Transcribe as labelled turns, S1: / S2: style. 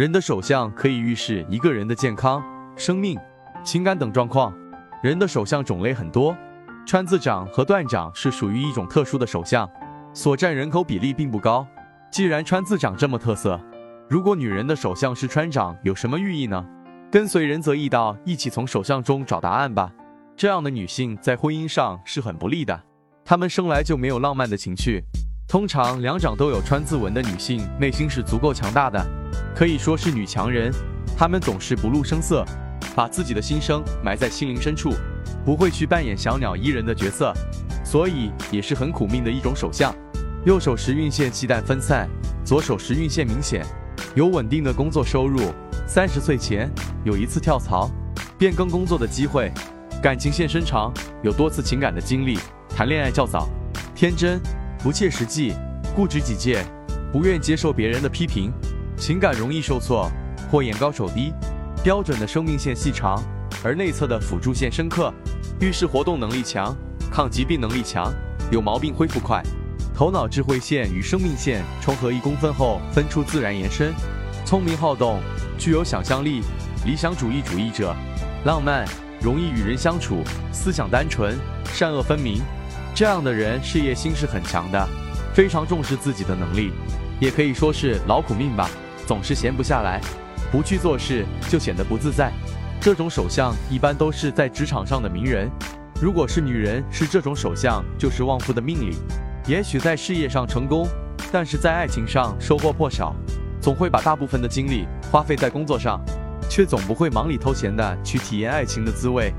S1: 人的手相可以预示一个人的健康、生命、情感等状况。人的手相种类很多，川字掌和断掌是属于一种特殊的手相，所占人口比例并不高。既然川字掌这么特色，如果女人的手相是川掌，有什么寓意呢？跟随仁泽易道一起从手相中找答案吧。这样的女性在婚姻上是很不利的，她们生来就没有浪漫的情趣。通常两掌都有川字纹的女性，内心是足够强大的，可以说是女强人。她们总是不露声色。把自己的心声埋在心灵深处，不会去扮演小鸟依人的角色，所以也是很苦命的一种手相。右手时运线气淡分散，左手时运线明显，有稳定的工作收入。三十岁前有一次跳槽，变更工作的机会。感情线深长，有多次情感的经历。谈恋爱较早，天真，不切实际，固执己见，不愿接受别人的批评，情感容易受挫或眼高手低。标准的生命线细长，而内侧的辅助线深刻，遇事活动能力强，抗疾病能力强，有毛病恢复快。头脑智慧线与生命线重合一公分后分出自然延伸，聪明好动，具有想象力，理想主义主义者，浪漫，容易与人相处，思想单纯，善恶分明。这样的人事业心是很强的，非常重视自己的能力，也可以说是劳苦命吧，总是闲不下来。不去做事就显得不自在，这种手相一般都是在职场上的名人。如果是女人是这种手相，就是旺夫的命理。也许在事业上成功，但是在爱情上收获颇少，总会把大部分的精力花费在工作上，却总不会忙里偷闲的去体验爱情的滋味。